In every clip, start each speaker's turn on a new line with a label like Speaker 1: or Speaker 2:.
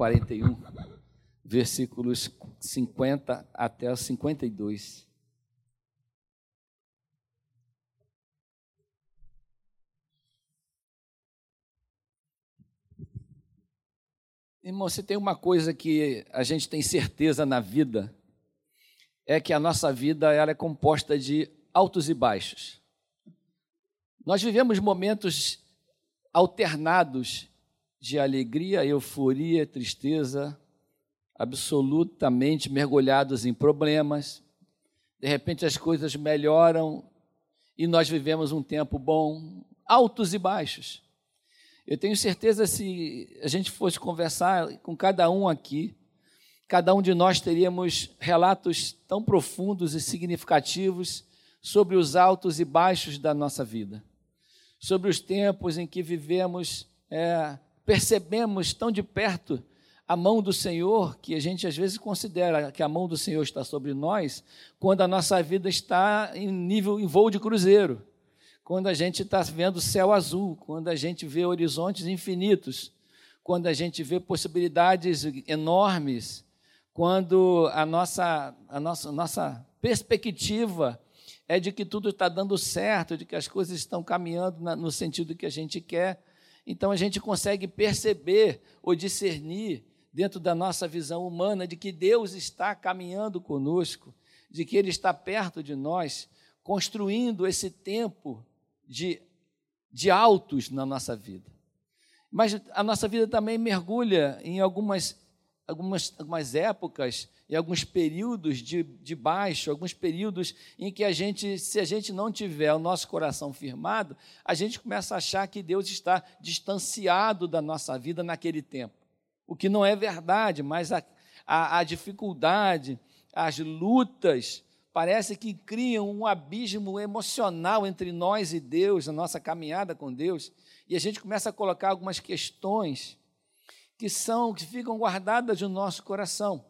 Speaker 1: 41, versículos 50 até os 52. Irmão, se tem uma coisa que a gente tem certeza na vida, é que a nossa vida ela é composta de altos e baixos. Nós vivemos momentos alternados de alegria, euforia, tristeza, absolutamente mergulhados em problemas. De repente as coisas melhoram e nós vivemos um tempo bom, altos e baixos. Eu tenho certeza se a gente fosse conversar com cada um aqui, cada um de nós teríamos relatos tão profundos e significativos sobre os altos e baixos da nossa vida, sobre os tempos em que vivemos, é, percebemos tão de perto a mão do Senhor, que a gente às vezes considera que a mão do Senhor está sobre nós, quando a nossa vida está em nível em voo de cruzeiro quando a gente está vendo céu azul, quando a gente vê horizontes infinitos, quando a gente vê possibilidades enormes, quando a nossa, a nossa, nossa perspectiva é de que tudo está dando certo, de que as coisas estão caminhando no sentido que a gente quer. Então a gente consegue perceber ou discernir dentro da nossa visão humana de que Deus está caminhando conosco, de que Ele está perto de nós, construindo esse tempo de, de altos na nossa vida. Mas a nossa vida também mergulha em algumas, algumas, algumas épocas, em alguns períodos de, de baixo, alguns períodos em que a gente, se a gente não tiver o nosso coração firmado, a gente começa a achar que Deus está distanciado da nossa vida naquele tempo. O que não é verdade, mas a, a, a dificuldade, as lutas, parece que criam um abismo emocional entre nós e Deus, na nossa caminhada com Deus, e a gente começa a colocar algumas questões que são que ficam guardadas no nosso coração.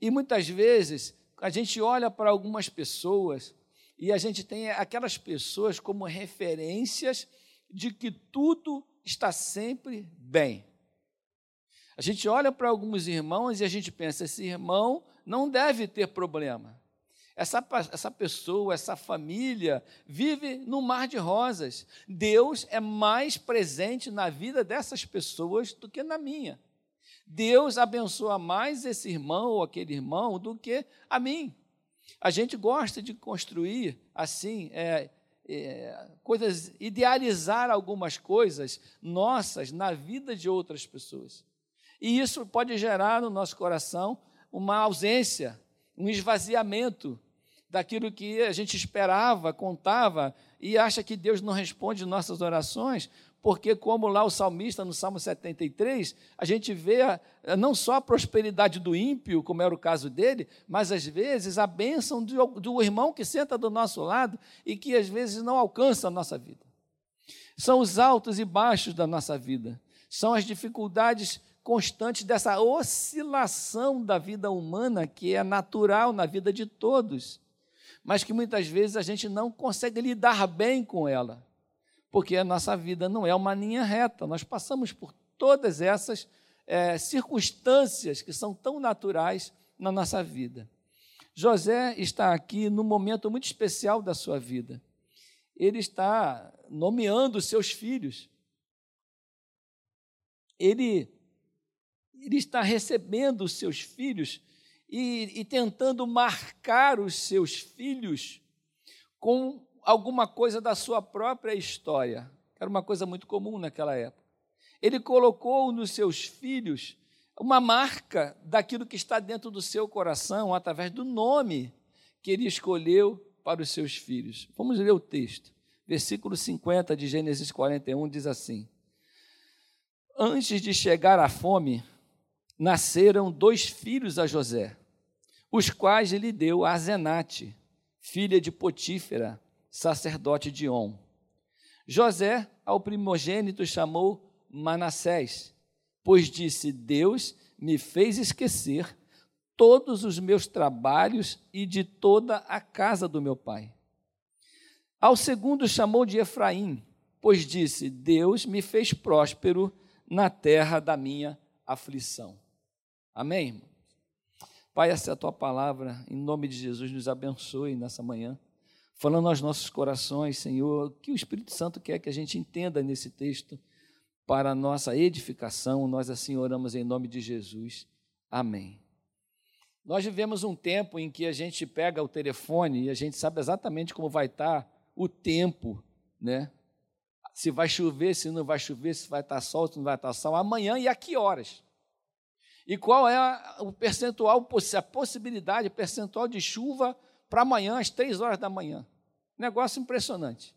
Speaker 1: E muitas vezes a gente olha para algumas pessoas e a gente tem aquelas pessoas como referências de que tudo está sempre bem. A gente olha para alguns irmãos e a gente pensa: esse irmão não deve ter problema. Essa, essa pessoa, essa família vive no mar de rosas. Deus é mais presente na vida dessas pessoas do que na minha. Deus abençoa mais esse irmão ou aquele irmão do que a mim. A gente gosta de construir assim, é, é, coisas, idealizar algumas coisas nossas na vida de outras pessoas. E isso pode gerar no nosso coração uma ausência, um esvaziamento daquilo que a gente esperava, contava, e acha que Deus não responde nossas orações, porque, como lá o salmista, no Salmo 73, a gente vê a, não só a prosperidade do ímpio, como era o caso dele, mas às vezes a bênção do, do irmão que senta do nosso lado e que às vezes não alcança a nossa vida. São os altos e baixos da nossa vida, são as dificuldades constantes dessa oscilação da vida humana que é natural na vida de todos mas que muitas vezes a gente não consegue lidar bem com ela, porque a nossa vida não é uma linha reta, nós passamos por todas essas é, circunstâncias que são tão naturais na nossa vida. José está aqui num momento muito especial da sua vida. Ele está nomeando seus filhos. Ele, ele está recebendo os seus filhos e, e tentando marcar os seus filhos com alguma coisa da sua própria história. Era uma coisa muito comum naquela época. Ele colocou nos seus filhos uma marca daquilo que está dentro do seu coração, através do nome que ele escolheu para os seus filhos. Vamos ler o texto. Versículo 50 de Gênesis 41 diz assim: Antes de chegar a fome, nasceram dois filhos a José, os quais ele deu a Zenate, filha de Potífera, sacerdote de On. José, ao primogênito, chamou Manassés, pois disse: Deus me fez esquecer todos os meus trabalhos e de toda a casa do meu pai. Ao segundo chamou de Efraim, pois disse: Deus me fez próspero na terra da minha aflição. Amém, irmão? Pai, essa é a tua palavra, em nome de Jesus, nos abençoe nessa manhã, falando aos nossos corações, Senhor, que o Espírito Santo quer que a gente entenda nesse texto para a nossa edificação, nós assim oramos em nome de Jesus. Amém. Nós vivemos um tempo em que a gente pega o telefone e a gente sabe exatamente como vai estar o tempo, né? Se vai chover, se não vai chover, se vai estar sol, se não vai estar sol, amanhã e a que horas. E qual é o percentual, a possibilidade, percentual de chuva para amanhã, às três horas da manhã. Negócio impressionante.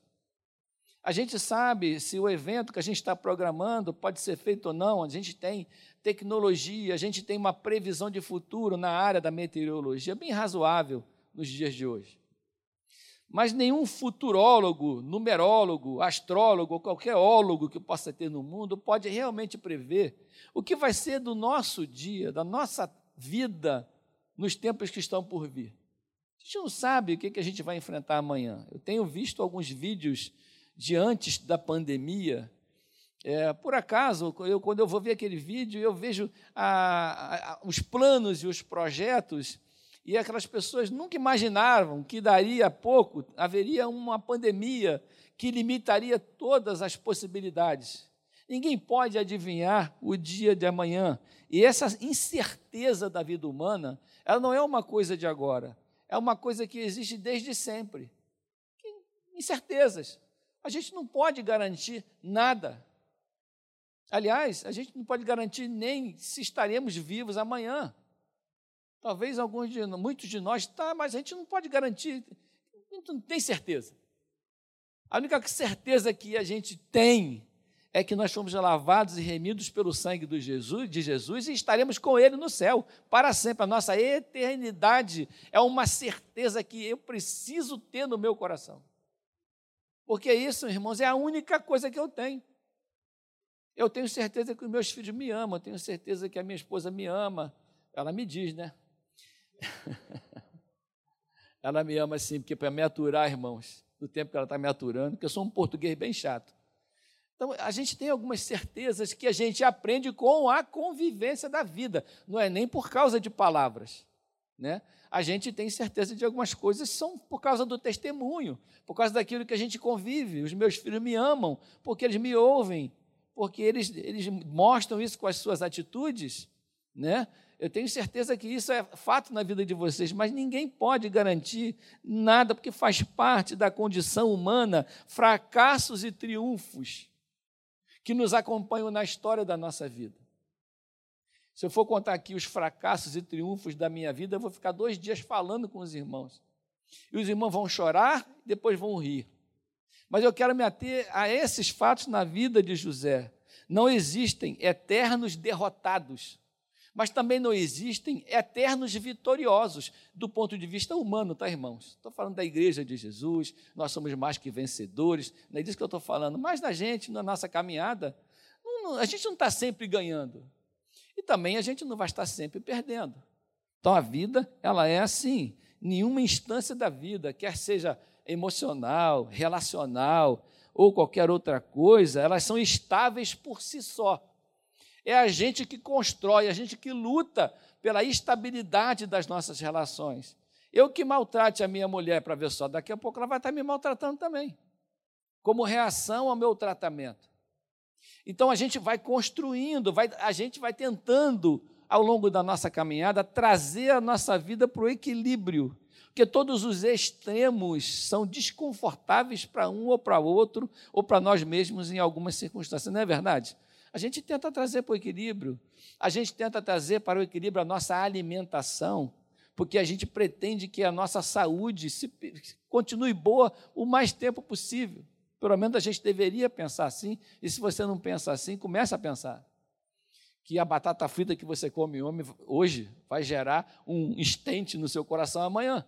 Speaker 1: A gente sabe se o evento que a gente está programando pode ser feito ou não, a gente tem tecnologia, a gente tem uma previsão de futuro na área da meteorologia bem razoável nos dias de hoje. Mas nenhum futurólogo, numerólogo, astrólogo ou qualquer ólogo que possa ter no mundo pode realmente prever o que vai ser do nosso dia, da nossa vida nos tempos que estão por vir. A gente não sabe o que a gente vai enfrentar amanhã. Eu tenho visto alguns vídeos de antes da pandemia. É, por acaso, eu, quando eu vou ver aquele vídeo, eu vejo a, a, os planos e os projetos e aquelas pessoas nunca imaginavam que daria pouco haveria uma pandemia que limitaria todas as possibilidades. Ninguém pode adivinhar o dia de amanhã. E essa incerteza da vida humana, ela não é uma coisa de agora, é uma coisa que existe desde sempre. Incertezas. A gente não pode garantir nada. Aliás, a gente não pode garantir nem se estaremos vivos amanhã. Talvez alguns de muitos de nós tá, mas a gente não pode garantir, não tem certeza. A única certeza que a gente tem é que nós fomos lavados e remidos pelo sangue do Jesus, de Jesus e estaremos com Ele no céu para sempre. A nossa eternidade é uma certeza que eu preciso ter no meu coração. Porque isso, irmãos, é a única coisa que eu tenho. Eu tenho certeza que os meus filhos me amam, eu tenho certeza que a minha esposa me ama. Ela me diz, né? ela me ama assim, porque para me aturar, irmãos, do tempo que ela está me aturando, porque eu sou um português bem chato. Então, a gente tem algumas certezas que a gente aprende com a convivência da vida, não é nem por causa de palavras. Né? A gente tem certeza de algumas coisas são por causa do testemunho, por causa daquilo que a gente convive. Os meus filhos me amam porque eles me ouvem, porque eles, eles mostram isso com as suas atitudes. Né? Eu tenho certeza que isso é fato na vida de vocês, mas ninguém pode garantir nada, porque faz parte da condição humana fracassos e triunfos que nos acompanham na história da nossa vida. Se eu for contar aqui os fracassos e triunfos da minha vida, eu vou ficar dois dias falando com os irmãos. E os irmãos vão chorar, depois vão rir. Mas eu quero me ater a esses fatos na vida de José. Não existem eternos derrotados mas também não existem eternos vitoriosos do ponto de vista humano, tá, irmãos? Estou falando da igreja de Jesus, nós somos mais que vencedores, não é disso que eu estou falando, mas na gente, na nossa caminhada, não, a gente não está sempre ganhando e também a gente não vai estar sempre perdendo. Então a vida, ela é assim, nenhuma instância da vida, quer seja emocional, relacional ou qualquer outra coisa, elas são estáveis por si só. É a gente que constrói, a gente que luta pela estabilidade das nossas relações. Eu que maltrate a minha mulher para ver só, daqui a pouco ela vai estar me maltratando também, como reação ao meu tratamento. Então a gente vai construindo, vai, a gente vai tentando, ao longo da nossa caminhada, trazer a nossa vida para o equilíbrio. Porque todos os extremos são desconfortáveis para um ou para outro, ou para nós mesmos em algumas circunstâncias, não é verdade? A gente tenta trazer para o equilíbrio, a gente tenta trazer para o equilíbrio a nossa alimentação, porque a gente pretende que a nossa saúde se, continue boa o mais tempo possível. Pelo menos a gente deveria pensar assim, e se você não pensa assim, comece a pensar. Que a batata frita que você come hoje vai gerar um estente no seu coração amanhã.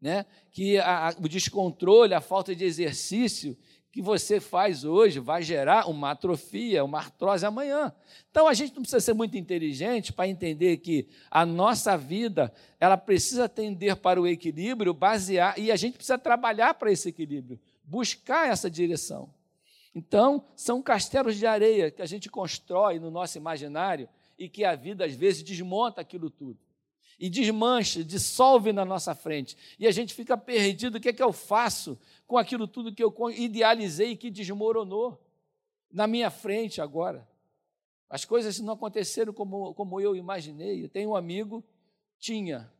Speaker 1: Né? Que a, o descontrole, a falta de exercício que você faz hoje vai gerar uma atrofia, uma artrose amanhã. Então a gente não precisa ser muito inteligente para entender que a nossa vida, ela precisa tender para o equilíbrio, basear e a gente precisa trabalhar para esse equilíbrio, buscar essa direção. Então, são castelos de areia que a gente constrói no nosso imaginário e que a vida, às vezes, desmonta aquilo tudo. E desmancha, dissolve na nossa frente. E a gente fica perdido: o que é que eu faço com aquilo tudo que eu idealizei e que desmoronou na minha frente agora? As coisas não aconteceram como, como eu imaginei. Eu tenho um amigo, tinha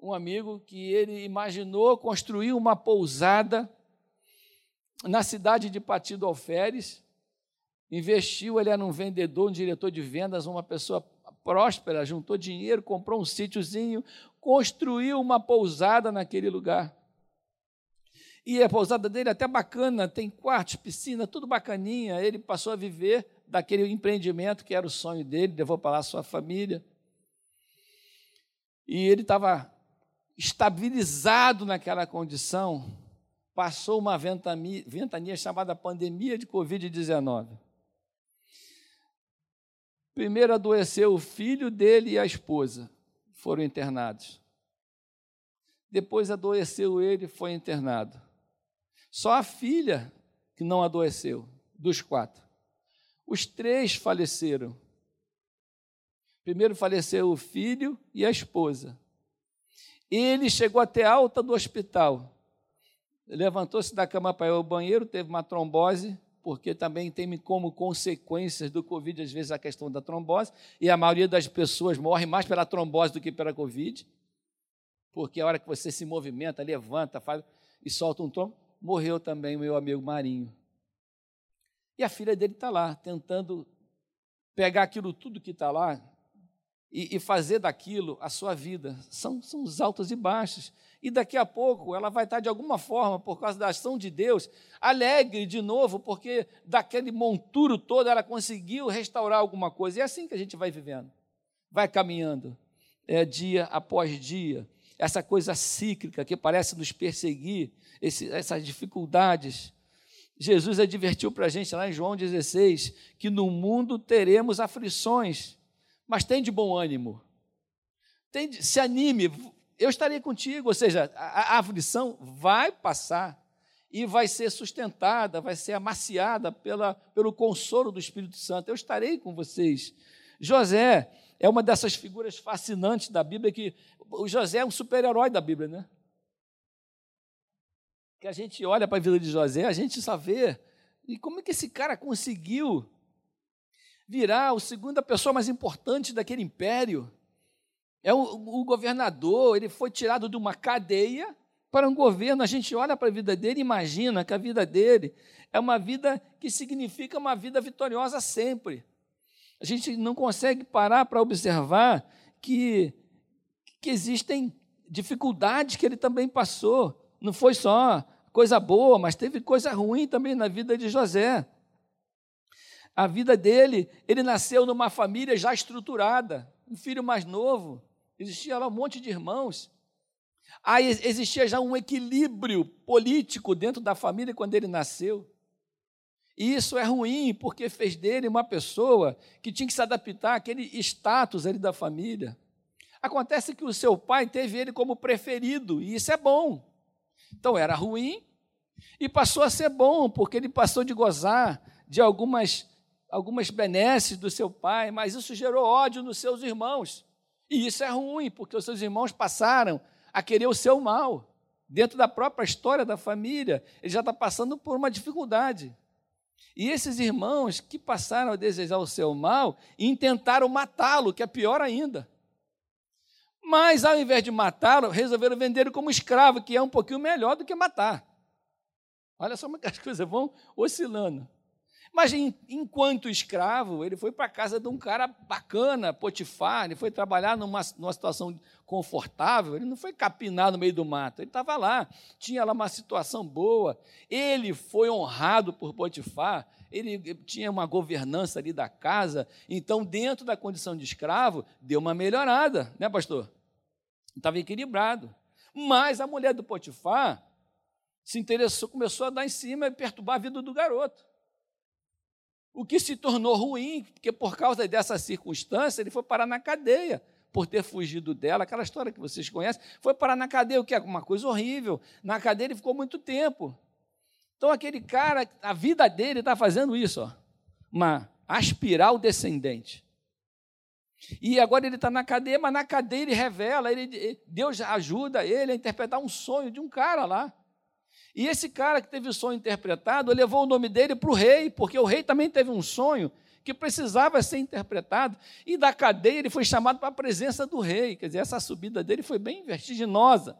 Speaker 1: um amigo que ele imaginou construir uma pousada na cidade de Patido Alferes, investiu, ele era um vendedor, um diretor de vendas, uma pessoa próspera, juntou dinheiro, comprou um sítiozinho, construiu uma pousada naquele lugar. E a pousada dele é até bacana, tem quartos, piscina, tudo bacaninha. Ele passou a viver daquele empreendimento que era o sonho dele, levou para lá sua família. E ele estava estabilizado naquela condição, passou uma ventania, ventania chamada pandemia de Covid-19. Primeiro adoeceu o filho dele e a esposa, foram internados. Depois adoeceu ele, foi internado. Só a filha que não adoeceu, dos quatro. Os três faleceram. Primeiro faleceu o filho e a esposa. Ele chegou até alta do hospital levantou-se da cama para ir ao banheiro, teve uma trombose, porque também tem como consequências do Covid, às vezes, a questão da trombose, e a maioria das pessoas morre mais pela trombose do que pela Covid, porque a hora que você se movimenta, levanta, faz e solta um trombo, morreu também o meu amigo Marinho. E a filha dele está lá, tentando pegar aquilo tudo que está lá e, e, fazer daquilo a sua vida. São, são os altos e baixos e daqui a pouco ela vai estar de alguma forma, por causa da ação de Deus, alegre de novo, porque daquele monturo todo ela conseguiu restaurar alguma coisa. E é assim que a gente vai vivendo, vai caminhando, é, dia após dia. Essa coisa cíclica que parece nos perseguir, esse, essas dificuldades. Jesus advertiu para a gente lá em João 16 que no mundo teremos aflições, mas tem de bom ânimo. De, se anime, eu estarei contigo, ou seja, a, a aflição vai passar e vai ser sustentada, vai ser amaciada pela, pelo consolo do Espírito Santo. Eu estarei com vocês. José é uma dessas figuras fascinantes da Bíblia que o José é um super-herói da Bíblia, né? Que a gente olha para a vida de José, a gente só vê e como é que esse cara conseguiu virar o segunda pessoa mais importante daquele império? É o, o governador, ele foi tirado de uma cadeia para um governo. A gente olha para a vida dele e imagina que a vida dele é uma vida que significa uma vida vitoriosa sempre. A gente não consegue parar para observar que, que existem dificuldades que ele também passou. Não foi só coisa boa, mas teve coisa ruim também na vida de José. A vida dele, ele nasceu numa família já estruturada, um filho mais novo, existia lá um monte de irmãos. Aí existia já um equilíbrio político dentro da família quando ele nasceu. E isso é ruim, porque fez dele uma pessoa que tinha que se adaptar àquele status ali da família. Acontece que o seu pai teve ele como preferido, e isso é bom. Então era ruim e passou a ser bom, porque ele passou de gozar de algumas, algumas benesses do seu pai, mas isso gerou ódio nos seus irmãos. E isso é ruim, porque os seus irmãos passaram a querer o seu mal. Dentro da própria história da família, ele já está passando por uma dificuldade. E esses irmãos que passaram a desejar o seu mal, intentaram matá-lo, que é pior ainda. Mas, ao invés de matá-lo, resolveram vender como escravo, que é um pouquinho melhor do que matar. Olha só como as coisas vão oscilando. Mas enquanto escravo, ele foi para a casa de um cara bacana, Potifar, ele foi trabalhar numa, numa situação confortável, ele não foi capinar no meio do mato, ele estava lá, tinha lá uma situação boa, ele foi honrado por Potifar, ele tinha uma governança ali da casa, então, dentro da condição de escravo, deu uma melhorada, né, pastor? Estava equilibrado. Mas a mulher do Potifar se interessou, começou a dar em cima e perturbar a vida do garoto. O que se tornou ruim, porque por causa dessa circunstância ele foi parar na cadeia, por ter fugido dela, aquela história que vocês conhecem, foi parar na cadeia, o que é uma coisa horrível. Na cadeia ele ficou muito tempo. Então, aquele cara, a vida dele está fazendo isso, ó, uma aspiral descendente. E agora ele está na cadeia, mas na cadeia ele revela, ele, Deus ajuda ele a interpretar um sonho de um cara lá. E esse cara que teve o sonho interpretado, levou o nome dele para o rei, porque o rei também teve um sonho que precisava ser interpretado. E da cadeia ele foi chamado para a presença do rei. Quer dizer, essa subida dele foi bem vertiginosa.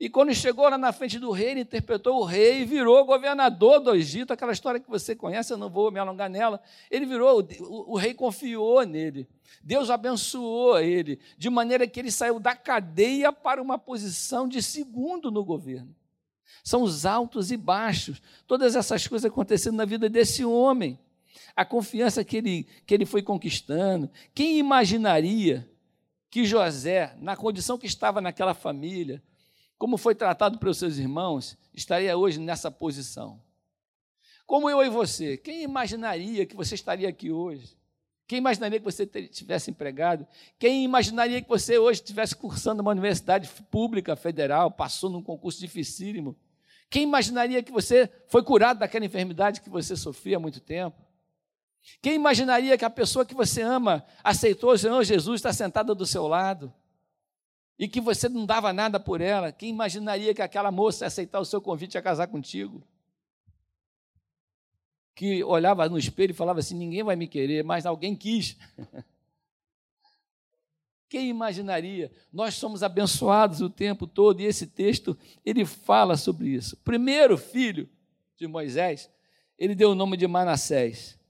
Speaker 1: E quando chegou lá na frente do rei, ele interpretou o rei e virou governador do Egito, aquela história que você conhece, eu não vou me alongar nela. Ele virou, o, o, rei confiou nele, Deus abençoou ele, de maneira que ele saiu da cadeia para uma posição de segundo no governo. São os altos e baixos, todas essas coisas acontecendo na vida desse homem. A confiança que ele, que ele foi conquistando. Quem imaginaria que José, na condição que estava naquela família, como foi tratado pelos seus irmãos, estaria hoje nessa posição. Como eu e você, quem imaginaria que você estaria aqui hoje? Quem imaginaria que você tivesse empregado? Quem imaginaria que você hoje estivesse cursando uma universidade pública federal, passou num concurso dificílimo? Quem imaginaria que você foi curado daquela enfermidade que você sofria há muito tempo? Quem imaginaria que a pessoa que você ama aceitou o Senhor Jesus está sentada do seu lado? E que você não dava nada por ela, quem imaginaria que aquela moça ia aceitar o seu convite a casar contigo? Que olhava no espelho e falava assim: ninguém vai me querer, mas alguém quis. Quem imaginaria? Nós somos abençoados o tempo todo e esse texto ele fala sobre isso. Primeiro filho de Moisés, ele deu o nome de Manassés,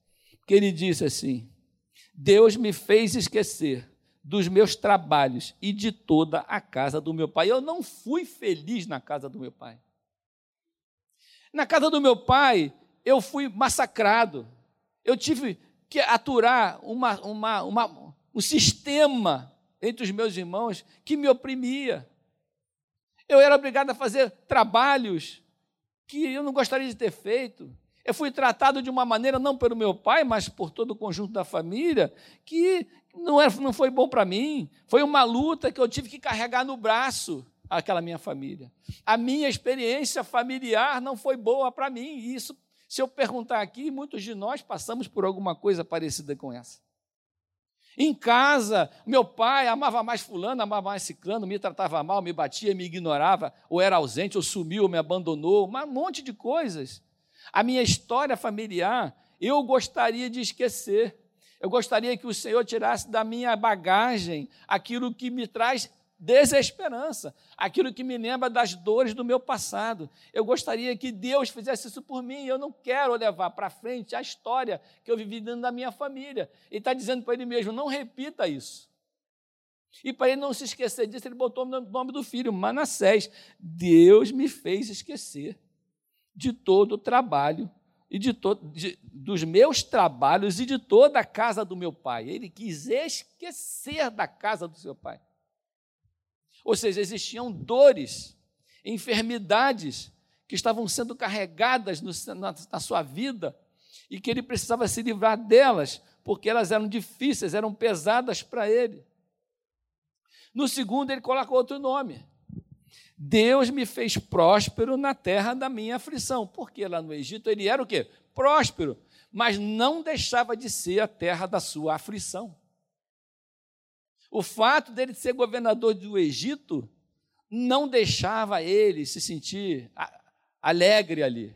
Speaker 1: que ele disse assim: Deus me fez esquecer dos meus trabalhos e de toda a casa do meu pai. Eu não fui feliz na casa do meu pai. Na casa do meu pai, eu fui massacrado. Eu tive que aturar uma, uma, uma, um sistema entre os meus irmãos que me oprimia. Eu era obrigado a fazer trabalhos que eu não gostaria de ter feito. Eu fui tratado de uma maneira, não pelo meu pai, mas por todo o conjunto da família, que não, era, não foi bom para mim. Foi uma luta que eu tive que carregar no braço aquela minha família. A minha experiência familiar não foi boa para mim. E isso, se eu perguntar aqui, muitos de nós passamos por alguma coisa parecida com essa. Em casa, meu pai amava mais fulano, amava mais ciclano, me tratava mal, me batia, me ignorava, ou era ausente, ou sumiu, ou me abandonou, um monte de coisas. A minha história familiar, eu gostaria de esquecer. Eu gostaria que o Senhor tirasse da minha bagagem aquilo que me traz desesperança, aquilo que me lembra das dores do meu passado. Eu gostaria que Deus fizesse isso por mim. Eu não quero levar para frente a história que eu vivi dentro da minha família. Ele está dizendo para ele mesmo: não repita isso. E para ele não se esquecer disso, ele botou o nome do filho, Manassés. Deus me fez esquecer de todo o trabalho e de, todo, de, dos meus trabalhos e de toda a casa do meu pai. Ele quis esquecer da casa do seu pai. Ou seja, existiam dores, enfermidades que estavam sendo carregadas no, na, na sua vida e que ele precisava se livrar delas, porque elas eram difíceis, eram pesadas para ele. No segundo, ele coloca outro nome. Deus me fez próspero na terra da minha aflição. Porque lá no Egito ele era o quê? Próspero, mas não deixava de ser a terra da sua aflição. O fato dele ser governador do Egito não deixava ele se sentir alegre ali.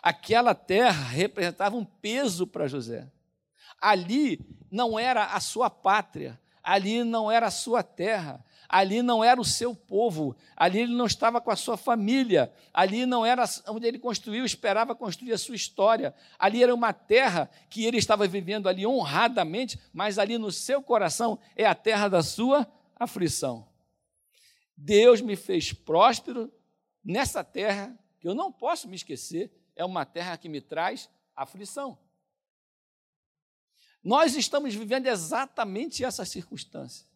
Speaker 1: Aquela terra representava um peso para José. Ali não era a sua pátria, ali não era a sua terra, ali não era o seu povo, ali ele não estava com a sua família, ali não era onde ele construiu, esperava construir a sua história, ali era uma terra que ele estava vivendo ali honradamente, mas ali no seu coração é a terra da sua aflição. Deus me fez próspero nessa terra, que eu não posso me esquecer, é uma terra que me traz aflição. Nós estamos vivendo exatamente essa circunstância.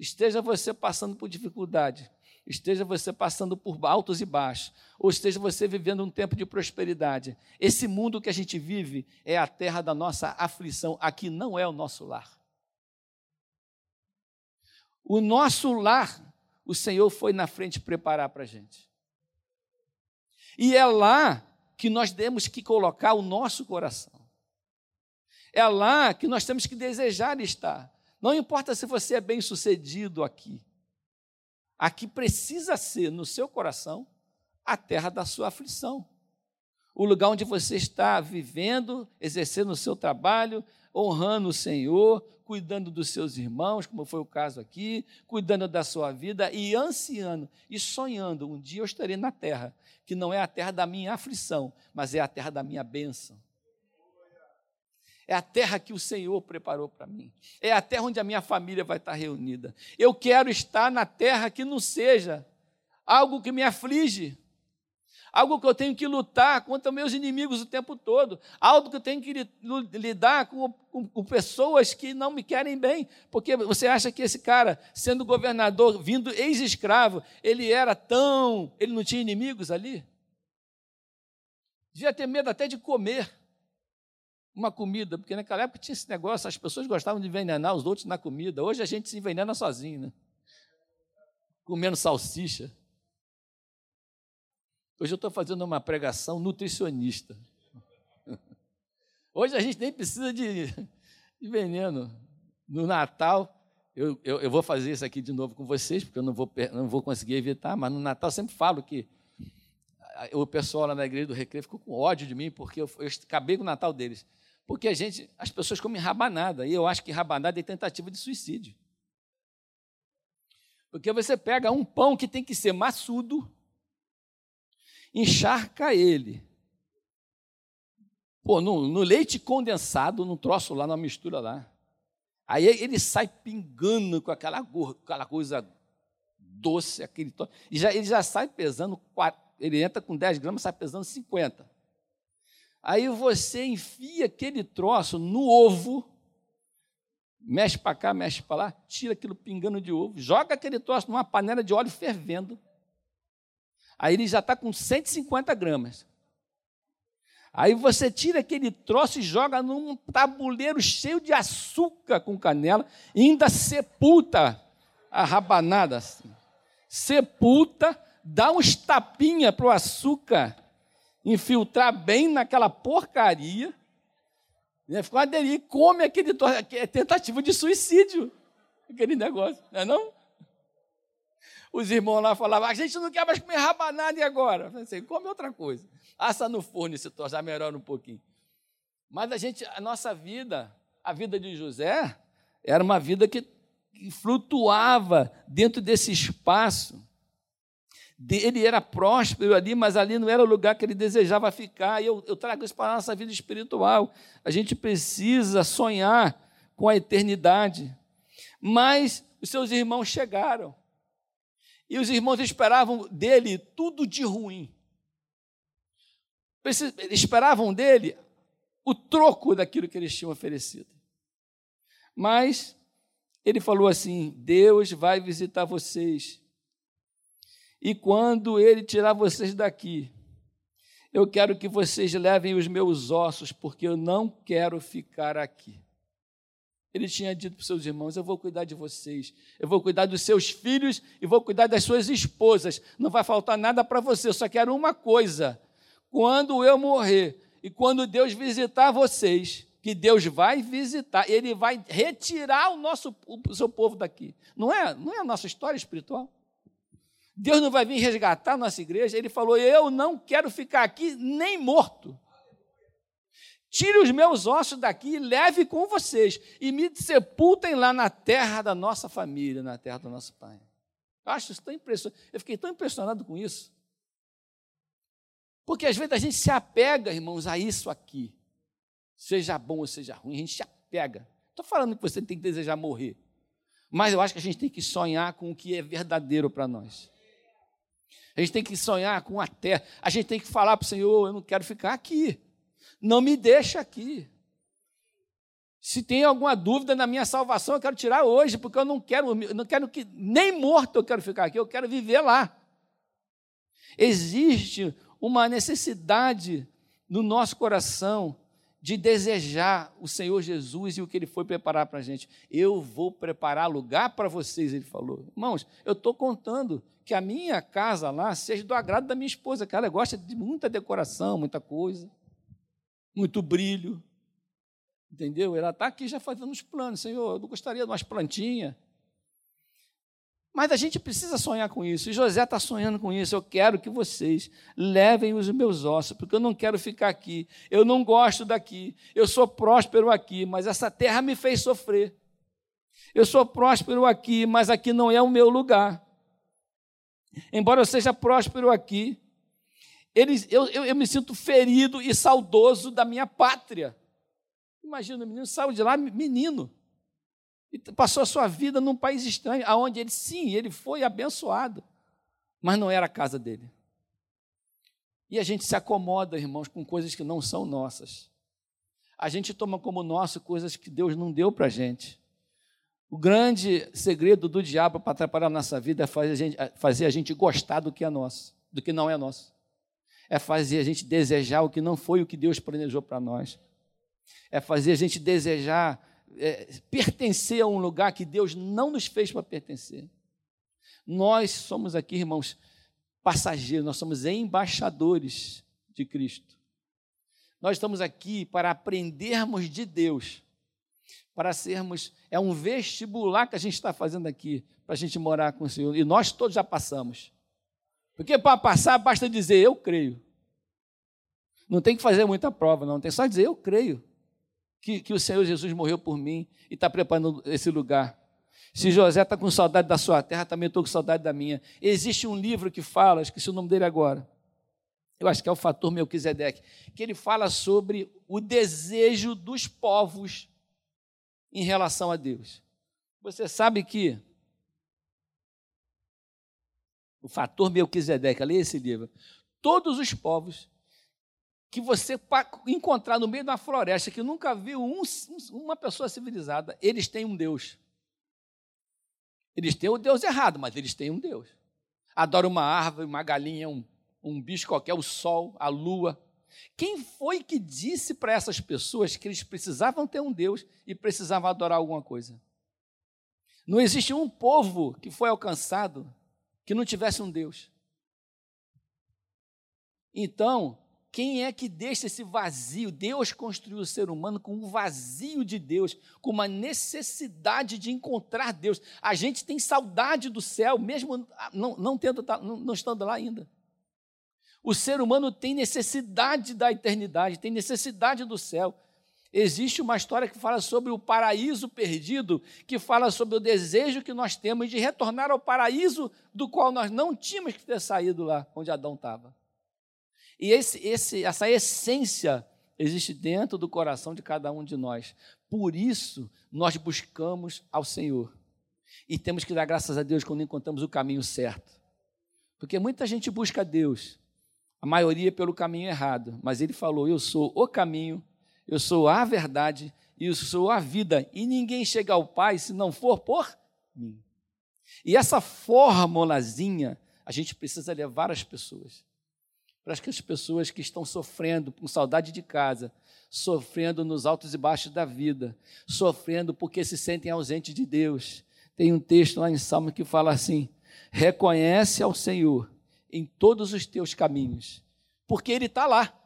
Speaker 1: Esteja você passando por dificuldade, esteja você passando por altos e baixos, ou esteja você vivendo um tempo de prosperidade. Esse mundo que a gente vive é a terra da nossa aflição. Aqui não é o nosso lar. O nosso lar, o Senhor foi na frente preparar para a gente. E é lá que nós temos que colocar o nosso coração. É lá que nós temos que desejar estar. Não importa se você é bem sucedido aqui. Aqui precisa ser, no seu coração, a terra da sua aflição. O lugar onde você está vivendo, exercendo o seu trabalho, honrando o Senhor, cuidando dos seus irmãos, como foi o caso aqui, cuidando da sua vida e ansiando e sonhando. Um dia eu estarei na terra, que não é a terra da minha aflição, mas é a terra da minha bênção. É a terra que o Senhor preparou para mim. É a terra onde a minha família vai estar reunida. Eu quero estar na terra que não seja algo que me aflige, algo que eu tenho que lutar contra meus inimigos o tempo todo, algo que eu tenho que lidar com, com, com, pessoas que não me querem bem, porque você acha que esse cara, sendo governador, vindo ex-escravo, ele era tão. ele não tinha inimigos ali? Devia ter medo até de comer uma comida, porque naquela época tinha esse negócio, as pessoas gostavam de envenenar os outros na comida, hoje a gente se envenena sozinho, né? Comendo salsicha. Hoje eu estou fazendo uma pregação nutricionista. Hoje a gente nem precisa de, de veneno. No Natal, eu, eu, eu, vou fazer isso aqui de novo com vocês, porque eu não vou, não vou conseguir evitar, mas no Natal eu sempre falo que o pessoal lá na igreja do Recreio ficou com ódio de mim, porque eu, eu acabei com o Natal deles. Porque a gente, as pessoas comem rabanada, e eu acho que rabanada é tentativa de suicídio. Porque você pega um pão que tem que ser maçudo, encharca ele. Pô, no, no leite condensado, no troço lá, na mistura lá. Aí ele sai pingando com aquela, aquela coisa doce, aquele e já, ele já sai pesando, ele entra com 10 gramas, sai pesando 50. Aí você enfia aquele troço no ovo, mexe para cá, mexe para lá, tira aquilo pingando de ovo, joga aquele troço numa panela de óleo fervendo, Aí ele já está com 150 gramas. Aí você tira aquele troço e joga num tabuleiro cheio de açúcar com canela, e ainda sepulta a rabanada assim. Sepulta, dá uns tapinha para o açúcar infiltrar bem naquela porcaria. Né? Fica uma delícia, come aquele é tentativa de suicídio, aquele negócio, não é não? os irmãos lá falavam, a gente não quer mais comer rabanada e agora? Eu falei assim, come outra coisa. Assa no forno se tornar melhor um pouquinho. Mas a gente, a nossa vida, a vida de José, era uma vida que, que flutuava dentro desse espaço. Ele era próspero ali, mas ali não era o lugar que ele desejava ficar. E eu, eu trago isso para a nossa vida espiritual. A gente precisa sonhar com a eternidade. Mas os seus irmãos chegaram. E os irmãos esperavam dele tudo de ruim. Esperavam dele o troco daquilo que eles tinham oferecido. Mas ele falou assim: Deus vai visitar vocês. E quando ele tirar vocês daqui, eu quero que vocês levem os meus ossos, porque eu não quero ficar aqui. Ele tinha dito para os seus irmãos: Eu vou cuidar de vocês, eu vou cuidar dos seus filhos e vou cuidar das suas esposas. Não vai faltar nada para você, eu só quero uma coisa: quando eu morrer e quando Deus visitar vocês, que Deus vai visitar, Ele vai retirar o nosso o seu povo daqui. Não é, não é a nossa história espiritual? Deus não vai vir resgatar a nossa igreja. Ele falou: Eu não quero ficar aqui nem morto. Tire os meus ossos daqui e leve com vocês, e me sepultem lá na terra da nossa família, na terra do nosso pai. Eu acho isso tão impressionante. Eu fiquei tão impressionado com isso. Porque às vezes a gente se apega, irmãos, a isso aqui. Seja bom ou seja ruim, a gente se apega. Estou falando que você tem que desejar morrer. Mas eu acho que a gente tem que sonhar com o que é verdadeiro para nós. A gente tem que sonhar com a terra. A gente tem que falar para o Senhor: eu não quero ficar aqui. Não me deixa aqui. Se tem alguma dúvida na minha salvação, eu quero tirar hoje, porque eu não quero, não quero que nem morto eu quero ficar aqui, eu quero viver lá. Existe uma necessidade no nosso coração de desejar o Senhor Jesus e o que Ele foi preparar para a gente. Eu vou preparar lugar para vocês, Ele falou. Irmãos, eu estou contando que a minha casa lá seja do agrado da minha esposa, que ela gosta de muita decoração, muita coisa, muito brilho. Entendeu? Ela está aqui já fazendo os planos. Senhor, eu gostaria de umas plantinhas. Mas a gente precisa sonhar com isso. E José está sonhando com isso. Eu quero que vocês levem os meus ossos, porque eu não quero ficar aqui. Eu não gosto daqui. Eu sou próspero aqui, mas essa terra me fez sofrer. Eu sou próspero aqui, mas aqui não é o meu lugar. Embora eu seja próspero aqui, eles, eu, eu, eu me sinto ferido e saudoso da minha pátria. Imagina, o menino saiu de lá, menino e passou a sua vida num país estranho, aonde ele, sim, ele foi abençoado, mas não era a casa dele. E a gente se acomoda, irmãos, com coisas que não são nossas. A gente toma como nosso coisas que Deus não deu para a gente. O grande segredo do diabo para atrapalhar a nossa vida é fazer a, gente, é fazer a gente gostar do que é nosso, do que não é nosso. É fazer a gente desejar o que não foi o que Deus planejou para nós. É fazer a gente desejar é, pertencer a um lugar que Deus não nos fez para pertencer. Nós somos aqui, irmãos, passageiros, nós somos embaixadores de Cristo. Nós estamos aqui para aprendermos de Deus, para sermos. É um vestibular que a gente está fazendo aqui, para a gente morar com o Senhor. E nós todos já passamos. Porque para passar basta dizer eu creio. Não tem que fazer muita prova, não. Tem só dizer eu creio que, que o Senhor Jesus morreu por mim e está preparando esse lugar. Se José está com saudade da sua terra, também estou com saudade da minha. Existe um livro que fala, esqueci o nome dele agora, eu acho que é o Fator Melquisedeque, que ele fala sobre o desejo dos povos em relação a Deus. Você sabe que o Fator Melquisedeque, leia esse livro, todos os povos que você encontrar no meio da floresta que nunca viu um, uma pessoa civilizada, eles têm um Deus. Eles têm o Deus errado, mas eles têm um Deus. Adoram uma árvore, uma galinha, um, um bicho qualquer, o sol, a lua. Quem foi que disse para essas pessoas que eles precisavam ter um Deus e precisavam adorar alguma coisa? Não existe um povo que foi alcançado que não tivesse um Deus. Então, quem é que deixa esse vazio? Deus construiu o ser humano com um vazio de Deus, com uma necessidade de encontrar Deus. A gente tem saudade do céu, mesmo não, não, tendo, não estando lá ainda. O ser humano tem necessidade da eternidade, tem necessidade do céu. Existe uma história que fala sobre o paraíso perdido, que fala sobre o desejo que nós temos de retornar ao paraíso do qual nós não tínhamos que ter saído lá, onde Adão estava. E esse, esse, essa essência existe dentro do coração de cada um de nós. Por isso, nós buscamos ao Senhor. E temos que dar graças a Deus quando encontramos o caminho certo. Porque muita gente busca Deus, a maioria pelo caminho errado. Mas Ele falou: Eu sou o caminho, eu sou a verdade e eu sou a vida. E ninguém chega ao Pai se não for por mim. E essa formulazinha a gente precisa levar às pessoas para as pessoas que estão sofrendo com saudade de casa, sofrendo nos altos e baixos da vida, sofrendo porque se sentem ausentes de Deus. Tem um texto lá em Salmo que fala assim: reconhece ao Senhor em todos os teus caminhos, porque Ele está lá.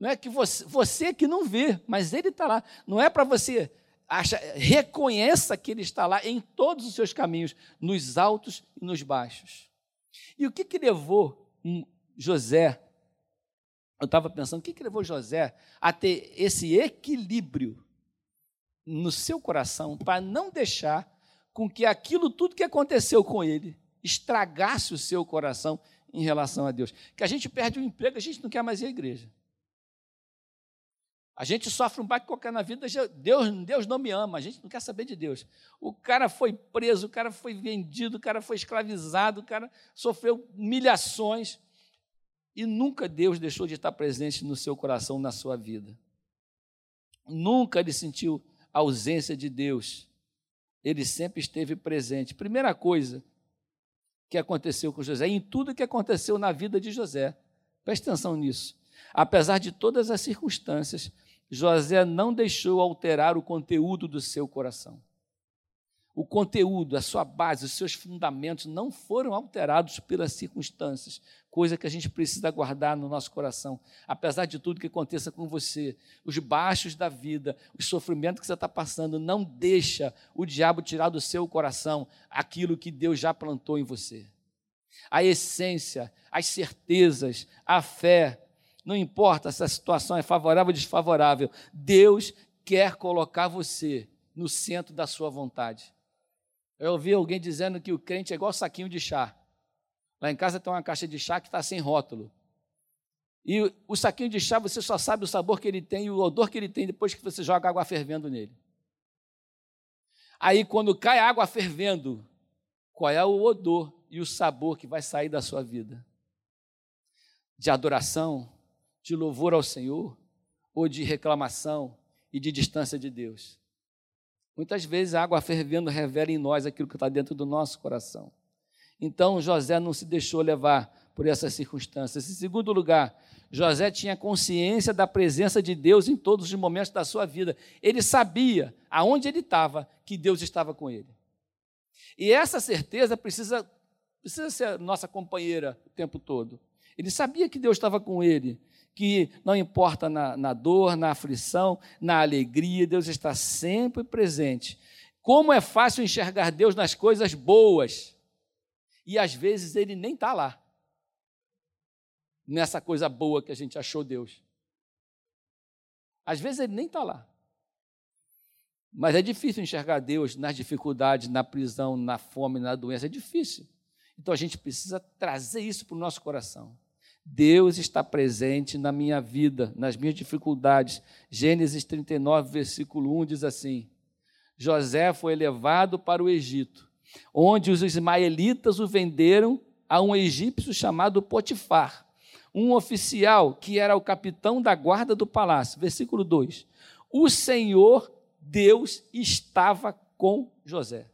Speaker 1: Não é que você, você que não vê, mas Ele está lá. Não é para você acha, reconheça que Ele está lá em todos os seus caminhos, nos altos e nos baixos. E o que, que levou José, eu estava pensando, o que, que levou José a ter esse equilíbrio no seu coração para não deixar com que aquilo tudo que aconteceu com ele estragasse o seu coração em relação a Deus. Que a gente perde o emprego, a gente não quer mais ir à igreja. A gente sofre um baque qualquer na vida, Deus, Deus não me ama, a gente não quer saber de Deus. O cara foi preso, o cara foi vendido, o cara foi escravizado, o cara sofreu humilhações. E nunca Deus deixou de estar presente no seu coração, na sua vida. Nunca ele sentiu a ausência de Deus. Ele sempre esteve presente. Primeira coisa que aconteceu com José, em tudo que aconteceu na vida de José, preste atenção nisso. Apesar de todas as circunstâncias, José não deixou alterar o conteúdo do seu coração. O conteúdo, a sua base, os seus fundamentos não foram alterados pelas circunstâncias, coisa que a gente precisa guardar no nosso coração. Apesar de tudo que aconteça com você, os baixos da vida, o sofrimento que você está passando, não deixa o diabo tirar do seu coração aquilo que Deus já plantou em você. A essência, as certezas, a fé, não importa se a situação é favorável ou desfavorável, Deus quer colocar você no centro da sua vontade. Eu ouvi alguém dizendo que o crente é igual saquinho de chá. Lá em casa tem uma caixa de chá que está sem rótulo. E o saquinho de chá, você só sabe o sabor que ele tem e o odor que ele tem depois que você joga água fervendo nele. Aí, quando cai água fervendo, qual é o odor e o sabor que vai sair da sua vida? De adoração, de louvor ao Senhor, ou de reclamação e de distância de Deus? Muitas vezes a água fervendo revela em nós aquilo que está dentro do nosso coração. Então José não se deixou levar por essas circunstâncias. Em segundo lugar, José tinha consciência da presença de Deus em todos os momentos da sua vida. Ele sabia aonde ele estava que Deus estava com ele. E essa certeza precisa, precisa ser nossa companheira o tempo todo. Ele sabia que Deus estava com ele que não importa na, na dor, na aflição, na alegria, Deus está sempre presente. Como é fácil enxergar Deus nas coisas boas, e às vezes ele nem está lá, nessa coisa boa que a gente achou Deus. Às vezes ele nem está lá. Mas é difícil enxergar Deus nas dificuldades, na prisão, na fome, na doença. É difícil. Então a gente precisa trazer isso para o nosso coração. Deus está presente na minha vida, nas minhas dificuldades. Gênesis 39, versículo 1 diz assim: José foi levado para o Egito, onde os ismaelitas o venderam a um egípcio chamado Potifar, um oficial que era o capitão da guarda do palácio. Versículo 2: O Senhor Deus estava com José.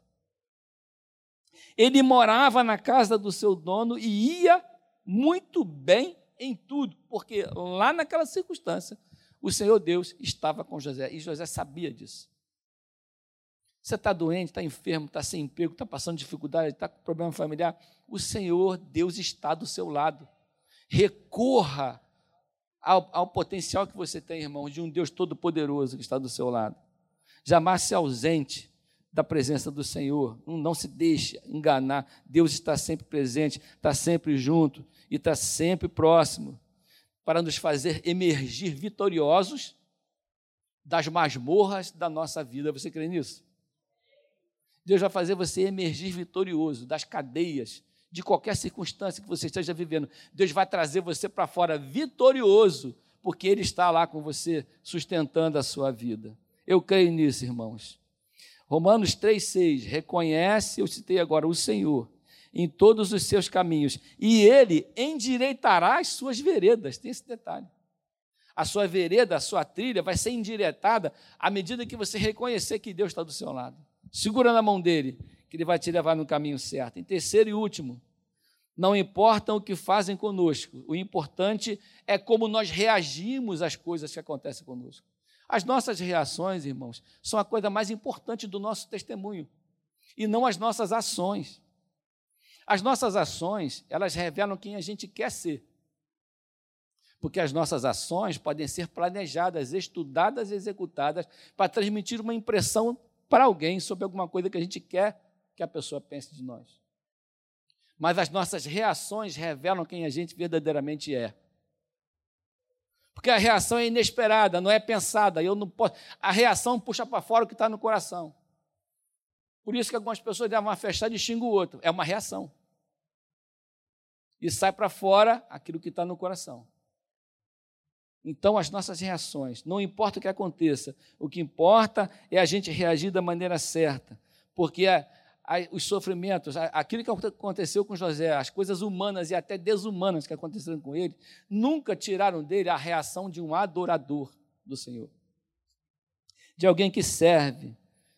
Speaker 1: Ele morava na casa do seu dono e ia muito bem em tudo, porque lá naquela circunstância, o Senhor Deus estava com José e José sabia disso. Você está doente, está enfermo, está sem emprego, está passando dificuldade, está com problema familiar, o Senhor Deus está do seu lado. Recorra ao, ao potencial que você tem, irmão, de um Deus todo-poderoso que está do seu lado. Jamais se ausente da presença do Senhor. Não, não se deixe enganar. Deus está sempre presente, está sempre junto e está sempre próximo para nos fazer emergir vitoriosos das masmorras da nossa vida. Você crê nisso? Deus vai fazer você emergir vitorioso das cadeias, de qualquer circunstância que você esteja vivendo. Deus vai trazer você para fora vitorioso, porque Ele está lá com você, sustentando a sua vida. Eu creio nisso, irmãos. Romanos 3,6 reconhece, eu citei agora, o Senhor em todos os seus caminhos, e ele endireitará as suas veredas. Tem esse detalhe. A sua vereda, a sua trilha vai ser endireitada à medida que você reconhecer que Deus está do seu lado. Segura na mão dele, que ele vai te levar no caminho certo. Em terceiro e último, não importa o que fazem conosco, o importante é como nós reagimos às coisas que acontecem conosco. As nossas reações, irmãos, são a coisa mais importante do nosso testemunho, e não as nossas ações. As nossas ações, elas revelam quem a gente quer ser. Porque as nossas ações podem ser planejadas, estudadas e executadas para transmitir uma impressão para alguém sobre alguma coisa que a gente quer que a pessoa pense de nós. Mas as nossas reações revelam quem a gente verdadeiramente é. Porque a reação é inesperada, não é pensada. Eu não posso. A reação puxa para fora o que está no coração. Por isso que algumas pessoas dão uma fechada e xingam o outro. É uma reação e sai para fora aquilo que está no coração. Então, as nossas reações, não importa o que aconteça, o que importa é a gente reagir da maneira certa, porque a, a, os sofrimentos, a, aquilo que aconteceu com José, as coisas humanas e até desumanas que aconteceram com ele, nunca tiraram dele a reação de um adorador do Senhor, de alguém que serve,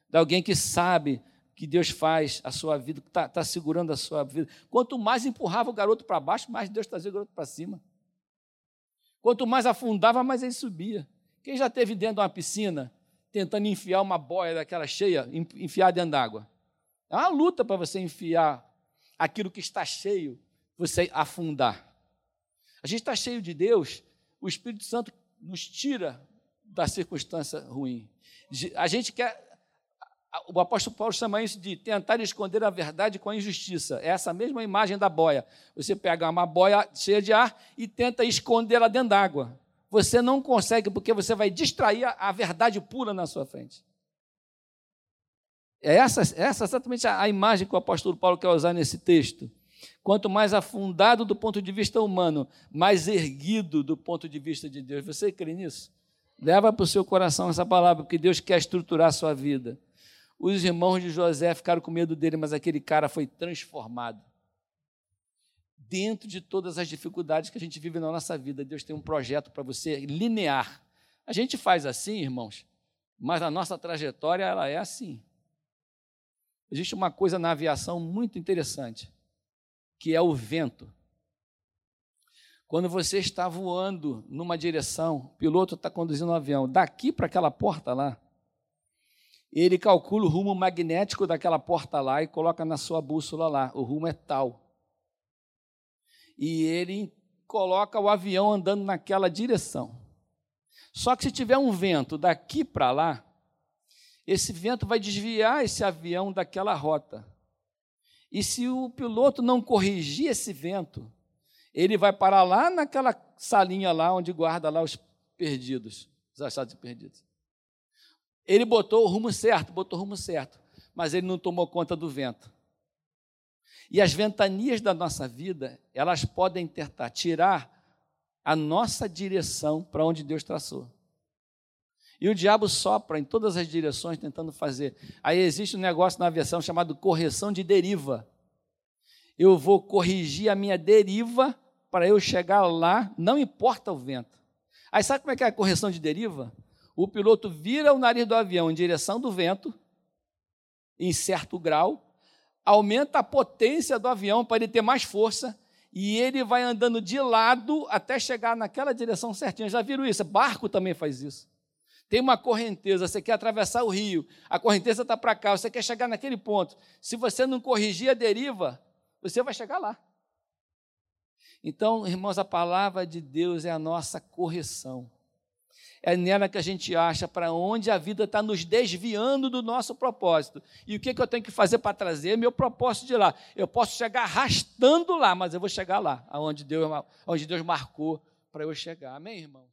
Speaker 1: de alguém que sabe que Deus faz a sua vida, que está tá segurando a sua vida. Quanto mais empurrava o garoto para baixo, mais Deus trazia o garoto para cima. Quanto mais afundava, mais ele subia. Quem já esteve dentro de uma piscina tentando enfiar uma boia daquela cheia, enfiar dentro d'água? É uma luta para você enfiar aquilo que está cheio, você afundar. A gente está cheio de Deus, o Espírito Santo nos tira da circunstância ruim. A gente quer. O apóstolo Paulo chama isso de tentar esconder a verdade com a injustiça. É essa mesma imagem da boia. Você pega uma boia cheia de ar e tenta escondê-la dentro d'água. Você não consegue, porque você vai distrair a verdade pura na sua frente. É essa, essa exatamente a, a imagem que o apóstolo Paulo quer usar nesse texto. Quanto mais afundado do ponto de vista humano, mais erguido do ponto de vista de Deus. Você crê nisso? Leva para o seu coração essa palavra, porque Deus quer estruturar a sua vida. Os irmãos de José ficaram com medo dele, mas aquele cara foi transformado. Dentro de todas as dificuldades que a gente vive na nossa vida, Deus tem um projeto para você linear. A gente faz assim, irmãos, mas a nossa trajetória ela é assim. Existe uma coisa na aviação muito interessante, que é o vento. Quando você está voando numa direção, o piloto está conduzindo o um avião daqui para aquela porta lá, ele calcula o rumo magnético daquela porta lá e coloca na sua bússola lá. O rumo é tal. E ele coloca o avião andando naquela direção. Só que se tiver um vento daqui para lá, esse vento vai desviar esse avião daquela rota. E se o piloto não corrigir esse vento, ele vai parar lá naquela salinha lá onde guarda lá os perdidos, os achados perdidos. Ele botou o rumo certo, botou o rumo certo, mas ele não tomou conta do vento. E as ventanias da nossa vida, elas podem tentar tirar a nossa direção para onde Deus traçou. E o diabo sopra em todas as direções tentando fazer. Aí existe um negócio na aviação chamado correção de deriva. Eu vou corrigir a minha deriva para eu chegar lá, não importa o vento. Aí sabe como é que é a correção de deriva? O piloto vira o nariz do avião em direção do vento, em certo grau, aumenta a potência do avião para ele ter mais força, e ele vai andando de lado até chegar naquela direção certinha. Já viram isso? Barco também faz isso. Tem uma correnteza, você quer atravessar o rio, a correnteza está para cá, você quer chegar naquele ponto. Se você não corrigir a deriva, você vai chegar lá. Então, irmãos, a palavra de Deus é a nossa correção. É nela que a gente acha para onde a vida está nos desviando do nosso propósito. E o que, que eu tenho que fazer para trazer meu propósito de lá? Eu posso chegar arrastando lá, mas eu vou chegar lá, aonde Deus, onde Deus marcou para eu chegar. Amém, irmão?